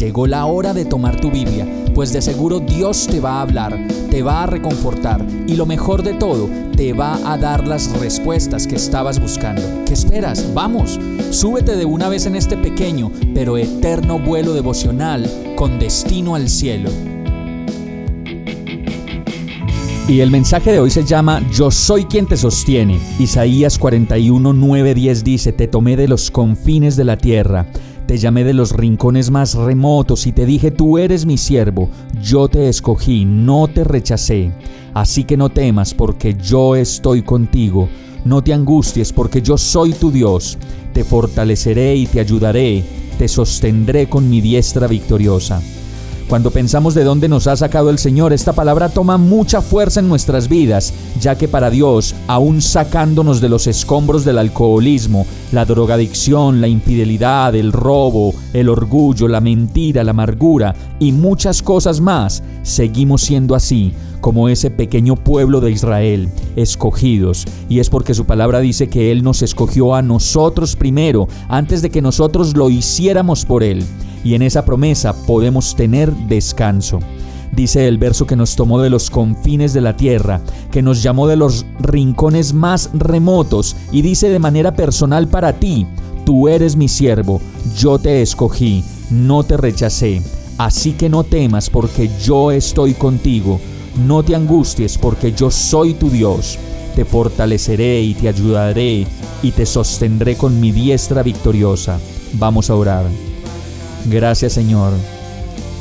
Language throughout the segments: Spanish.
Llegó la hora de tomar tu Biblia, pues de seguro Dios te va a hablar, te va a reconfortar y lo mejor de todo, te va a dar las respuestas que estabas buscando. ¿Qué esperas? Vamos, súbete de una vez en este pequeño pero eterno vuelo devocional con destino al cielo. Y el mensaje de hoy se llama Yo soy quien te sostiene. Isaías 41, 9, 10 dice, Te tomé de los confines de la tierra te llamé de los rincones más remotos y te dije, tú eres mi siervo, yo te escogí, no te rechacé. Así que no temas porque yo estoy contigo, no te angusties porque yo soy tu Dios, te fortaleceré y te ayudaré, te sostendré con mi diestra victoriosa. Cuando pensamos de dónde nos ha sacado el Señor, esta palabra toma mucha fuerza en nuestras vidas, ya que para Dios, aún sacándonos de los escombros del alcoholismo, la drogadicción, la infidelidad, el robo, el orgullo, la mentira, la amargura y muchas cosas más, seguimos siendo así, como ese pequeño pueblo de Israel, escogidos. Y es porque su palabra dice que Él nos escogió a nosotros primero, antes de que nosotros lo hiciéramos por Él y en esa promesa podemos tener descanso. Dice el verso que nos tomó de los confines de la tierra, que nos llamó de los rincones más remotos y dice de manera personal para ti, tú eres mi siervo, yo te escogí, no te rechacé, así que no temas porque yo estoy contigo, no te angusties porque yo soy tu Dios, te fortaleceré y te ayudaré y te sostendré con mi diestra victoriosa. Vamos a orar. Gracias Señor.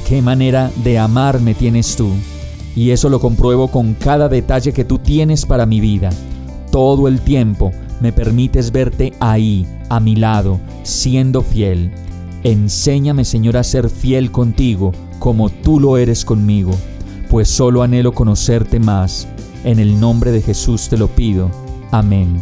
Qué manera de amarme tienes tú. Y eso lo compruebo con cada detalle que tú tienes para mi vida. Todo el tiempo me permites verte ahí, a mi lado, siendo fiel. Enséñame Señor a ser fiel contigo como tú lo eres conmigo, pues solo anhelo conocerte más. En el nombre de Jesús te lo pido. Amén.